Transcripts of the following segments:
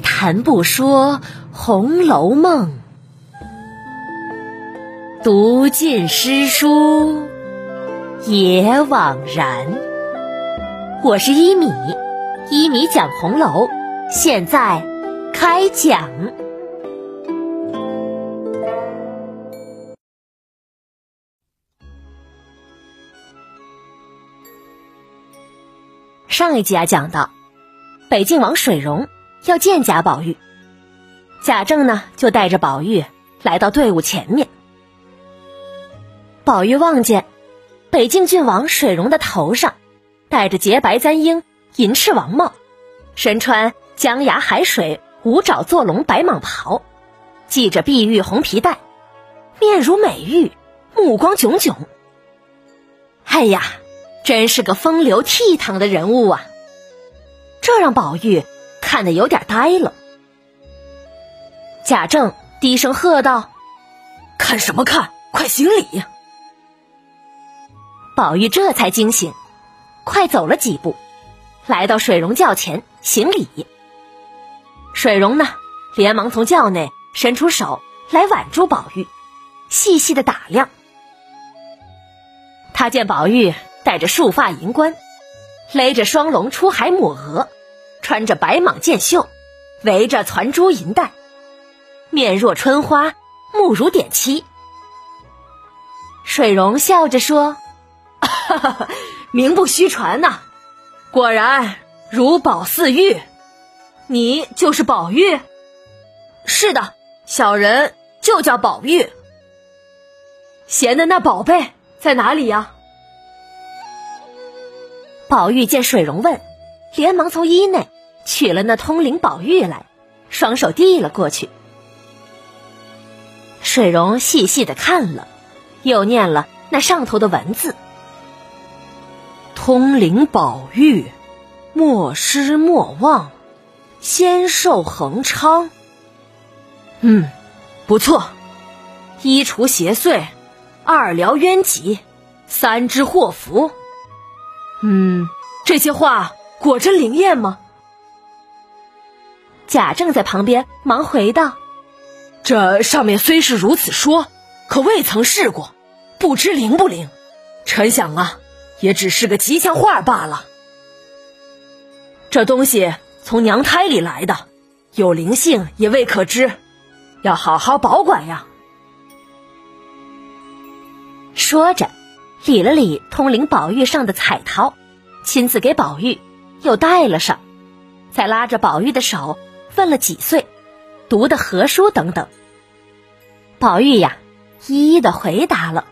谈不说《红楼梦》，读尽诗书也枉然。我是一米，一米讲红楼，现在开讲。上一集啊，讲到北静王水溶要见贾宝玉，贾政呢就带着宝玉来到队伍前面。宝玉望见北静郡王水溶的头上戴着洁白簪缨银翅王帽，身穿江崖海水五爪坐龙白蟒袍，系着碧玉红皮带，面如美玉，目光炯炯。哎呀！真是个风流倜傥的人物啊！这让宝玉看得有点呆了。贾政低声喝道：“看什么看？快行礼！”宝玉这才惊醒，快走了几步，来到水溶轿前行礼。水溶呢，连忙从轿内伸出手来挽住宝玉，细细的打量。他见宝玉。戴着束发银冠，勒着双龙出海抹额，穿着白蟒箭袖，围着攒珠银带，面若春花，目如点漆。水溶笑着说：“，名不虚传呐，果然如宝似玉。你就是宝玉？是的，小人就叫宝玉。闲的那宝贝在哪里呀？”宝玉见水溶问，连忙从衣内取了那通灵宝玉来，双手递了过去。水溶细细的看了，又念了那上头的文字：“通灵宝玉，莫失莫忘，仙寿恒昌。”嗯，不错，一除邪祟，二疗冤疾，三知祸福。嗯，这些话果真灵验吗？贾政在旁边忙回道：“这上面虽是如此说，可未曾试过，不知灵不灵。臣想啊，也只是个吉祥话罢了。这东西从娘胎里来的，有灵性也未可知，要好好保管呀。”说着。理了理通灵宝玉上的彩绦，亲自给宝玉又戴了上，再拉着宝玉的手问了几岁，读的何书等等。宝玉呀，一一的回答了。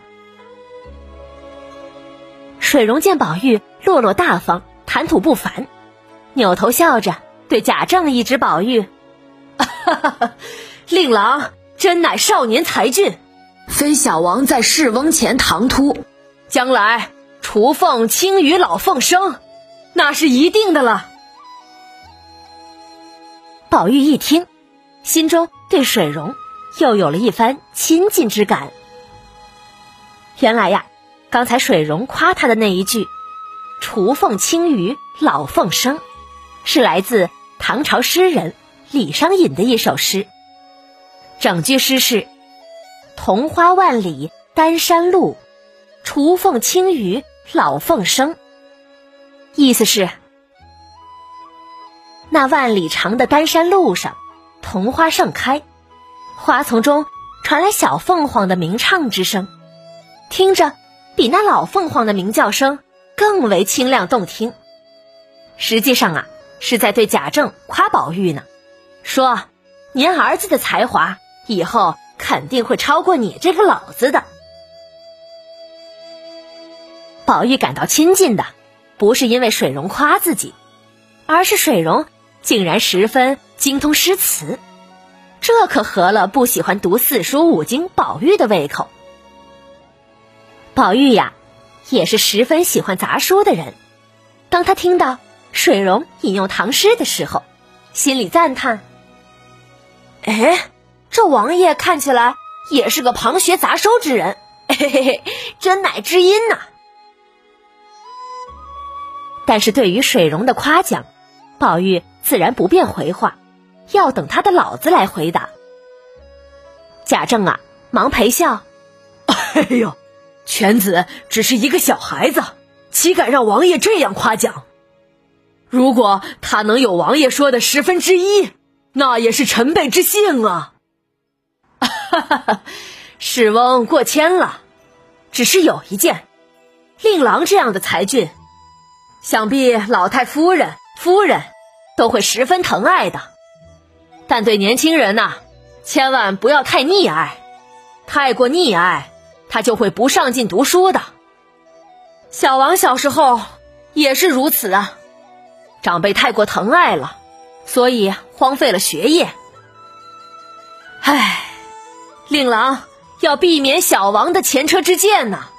水溶见宝玉落落大方，谈吐不凡，扭头笑着对贾政一指宝玉：“哈 哈令郎真乃少年才俊，非小王在世翁前唐突。”将来雏凤轻于老凤生，那是一定的了。宝玉一听，心中对水溶又有了一番亲近之感。原来呀，刚才水溶夸他的那一句“雏凤清于老凤生”，是来自唐朝诗人李商隐的一首诗。整句诗是：“桐花万里丹山路。”雏凤清于老凤生，意思是那万里长的丹山路上，桐花盛开，花丛中传来小凤凰的鸣唱之声，听着比那老凤凰的鸣叫声更为清亮动听。实际上啊，是在对贾政夸宝玉呢，说您儿子的才华以后肯定会超过你这个老子的。宝玉感到亲近的，不是因为水溶夸自己，而是水溶竟然十分精通诗词，这可合了不喜欢读四书五经宝玉的胃口。宝玉呀，也是十分喜欢杂书的人。当他听到水溶引用唐诗的时候，心里赞叹：“哎，这王爷看起来也是个旁学杂收之人，嘿嘿嘿，真乃知音呐！”但是对于水溶的夸奖，宝玉自然不便回话，要等他的老子来回答。贾政啊，忙陪笑：“ 哎呦，犬子只是一个小孩子，岂敢让王爷这样夸奖？如果他能有王爷说的十分之一，那也是臣辈之幸啊！”哈哈哈，世翁过谦了，只是有一件，令郎这样的才俊，想必老太夫人、夫人都会十分疼爱的。但对年轻人呐。千万不要太溺爱，太过溺爱，他就会不上进读书的。小王小时候也是如此啊，长辈太过疼爱了，所以荒废了学业。唉，令郎要避免小王的前车之鉴呐。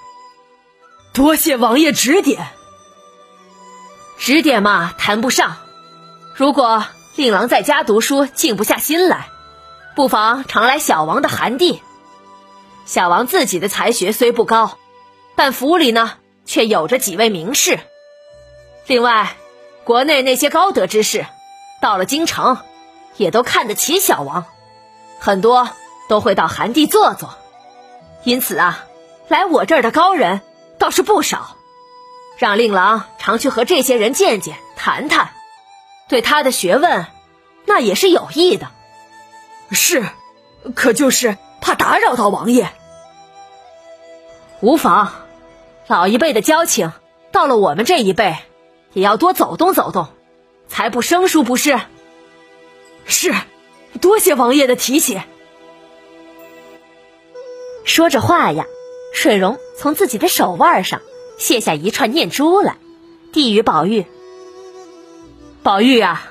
多谢王爷指点。指点嘛，谈不上。如果令郎在家读书静不下心来。不妨常来小王的寒地。小王自己的才学虽不高，但府里呢却有着几位名士。另外，国内那些高德之士，到了京城，也都看得起小王，很多都会到寒地坐坐。因此啊，来我这儿的高人倒是不少。让令郎常去和这些人见见、谈谈，对他的学问，那也是有益的。是，可就是怕打扰到王爷。无妨，老一辈的交情，到了我们这一辈，也要多走动走动，才不生疏，不是？是，多谢王爷的提携。说着话呀，水溶从自己的手腕上卸下一串念珠来，递与宝玉。宝玉啊，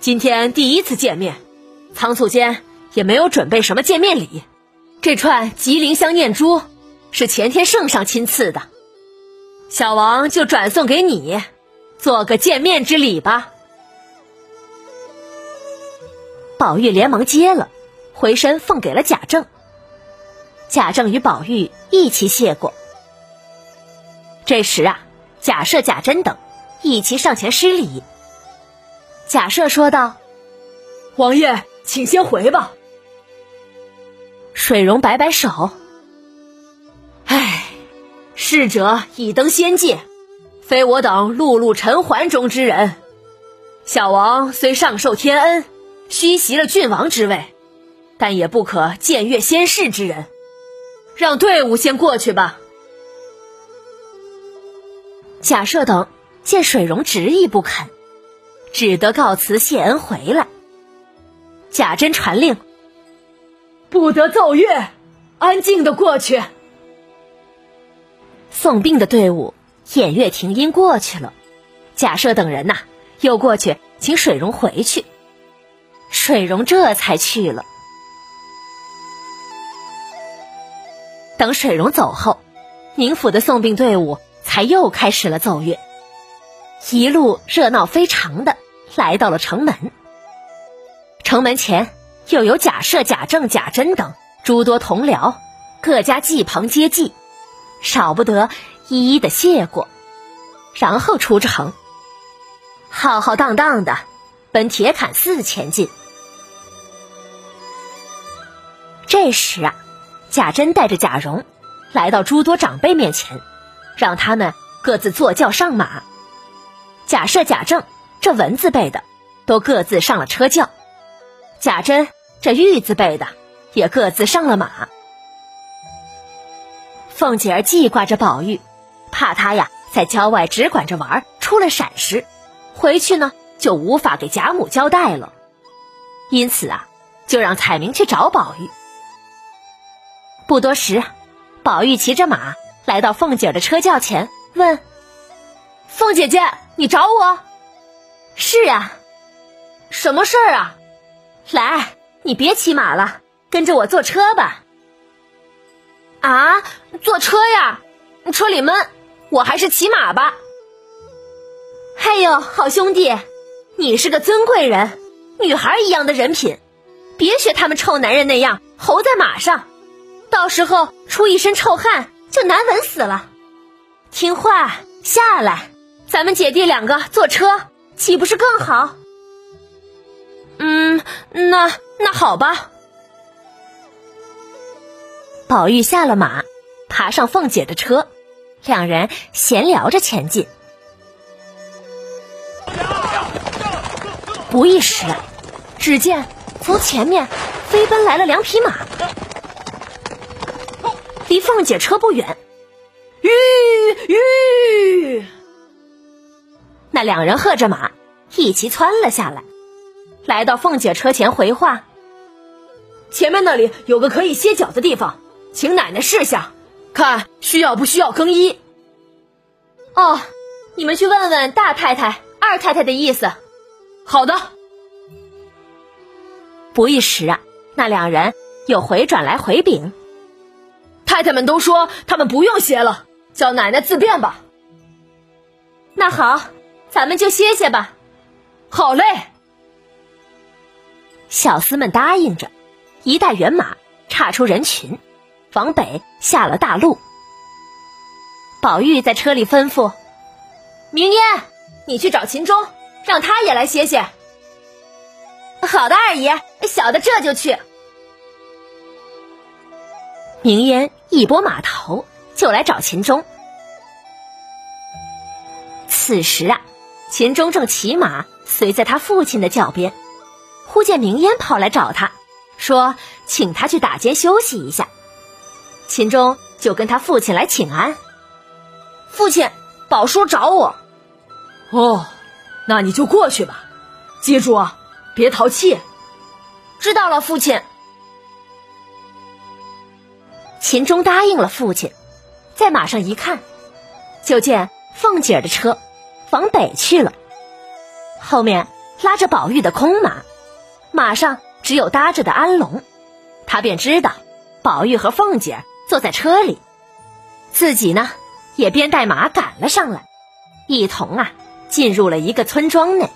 今天第一次见面，仓促间。也没有准备什么见面礼，这串吉林香念珠是前天圣上亲赐的，小王就转送给你，做个见面之礼吧。宝玉连忙接了，回身奉给了贾政。贾政与宝玉一起谢过。这时啊，贾赦、贾珍等一齐上前施礼。贾赦说道：“王爷，请先回吧。”水溶摆摆手，唉，逝者已登仙界，非我等碌碌尘寰中之人。小王虽上受天恩，虚袭了郡王之位，但也不可僭越仙世之人。让队伍先过去吧。贾赦等见水溶执意不肯，只得告辞谢恩回来。贾珍传令。不得奏乐，安静的过去。送殡的队伍偃月停音过去了，贾赦等人呐又过去请水溶回去，水溶这才去了。等水溶走后，宁府的送殡队伍才又开始了奏乐，一路热闹非常的来到了城门。城门前。又有贾赦、贾政、贾珍等诸多同僚，各家祭棚接济，少不得一一的谢过，然后出城，浩浩荡荡的奔铁槛寺前进。这时啊，贾珍带着贾蓉来到诸多长辈面前，让他们各自坐轿上马。假设、贾政这文字辈的都各自上了车轿。贾珍这玉字辈的也各自上了马。凤姐儿记挂着宝玉，怕他呀在郊外只管着玩，出了闪失，回去呢就无法给贾母交代了。因此啊，就让彩明去找宝玉。不多时，宝玉骑着马来到凤姐儿的车轿前，问：“凤姐姐，你找我？”“是啊，什么事儿啊？”来，你别骑马了，跟着我坐车吧。啊，坐车呀？车里闷，我还是骑马吧。哎呦，好兄弟，你是个尊贵人，女孩一样的人品，别学他们臭男人那样猴在马上，到时候出一身臭汗就难闻死了。听话，下来，咱们姐弟两个坐车，岂不是更好？嗯，那那好吧。宝玉下了马，爬上凤姐的车，两人闲聊着前进。不一时，只见从前面飞奔来了两匹马，离凤姐车不远。吁吁！那两人喝着马，一齐窜了下来，来到凤姐车前回话：“前面那里有个可以歇脚的地方。”请奶奶试下，看需要不需要更衣。哦，你们去问问大太太、二太太的意思。好的。不一时啊，那两人又回转来回禀：太太们都说他们不用歇了，叫奶奶自便吧。那好，咱们就歇歇吧。好嘞。小厮们答应着，一带人马，岔出人群。往北下了大路，宝玉在车里吩咐：“明烟，你去找秦钟，让他也来歇歇。”好的，二爷，小的这就去。明烟一拨马头就来找秦钟。此时啊，秦钟正骑马随在他父亲的脚边，忽见明烟跑来找他，说：“请他去打尖休息一下。”秦钟就跟他父亲来请安。父亲，宝叔找我。哦，那你就过去吧，记住啊，别淘气。知道了，父亲。秦钟答应了父亲，在马上一看，就见凤姐儿的车往北去了，后面拉着宝玉的空马，马上只有搭着的安龙，他便知道宝玉和凤姐。坐在车里，自己呢也边带马赶了上来，一同啊进入了一个村庄内。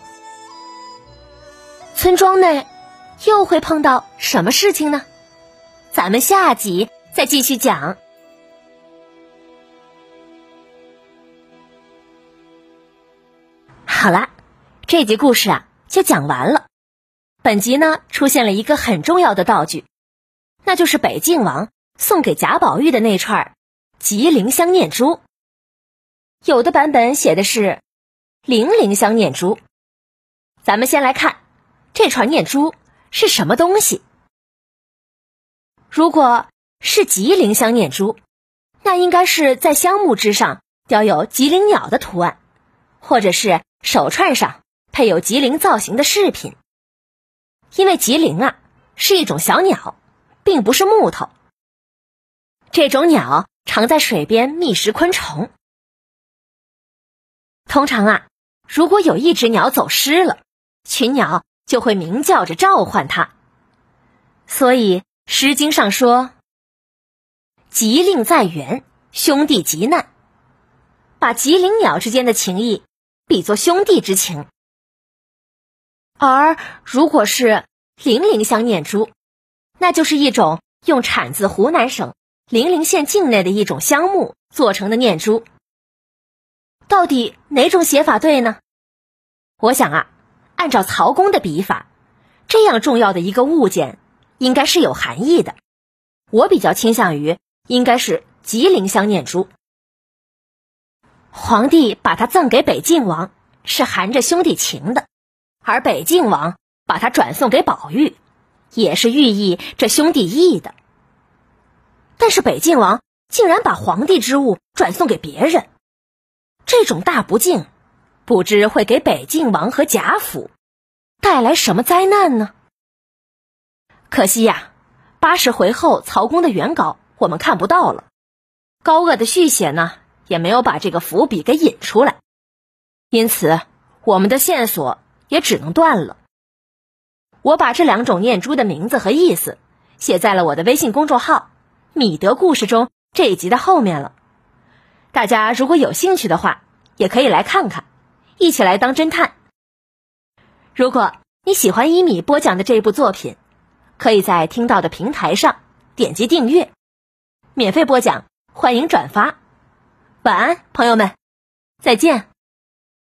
村庄内又会碰到什么事情呢？咱们下集再继续讲。好啦，这集故事啊就讲完了。本集呢出现了一个很重要的道具，那就是北静王。送给贾宝玉的那串吉林香念珠，有的版本写的是零零香念珠。咱们先来看这串念珠是什么东西。如果是吉林香念珠，那应该是在香木之上雕有吉林鸟的图案，或者是手串上配有吉林造型的饰品。因为吉林啊是一种小鸟，并不是木头。这种鸟常在水边觅食昆虫。通常啊，如果有一只鸟走失了，群鸟就会鸣叫着召唤它。所以《诗经》上说：“吉令在原，兄弟急难。”把吉林鸟之间的情谊比作兄弟之情。而如果是零陵香念珠，那就是一种用产自湖南省。零陵县境内的一种香木做成的念珠，到底哪种写法对呢？我想啊，按照曹公的笔法，这样重要的一个物件，应该是有含义的。我比较倾向于应该是吉林香念珠。皇帝把它赠给北静王，是含着兄弟情的；而北静王把它转送给宝玉，也是寓意这兄弟义的。但是北静王竟然把皇帝之物转送给别人，这种大不敬，不知会给北静王和贾府带来什么灾难呢？可惜呀，八十回后曹公的原稿我们看不到了，高鹗的续写呢也没有把这个伏笔给引出来，因此我们的线索也只能断了。我把这两种念珠的名字和意思写在了我的微信公众号。米德故事中这一集的后面了，大家如果有兴趣的话，也可以来看看，一起来当侦探。如果你喜欢一米播讲的这部作品，可以在听到的平台上点击订阅，免费播讲，欢迎转发。晚安，朋友们，再见。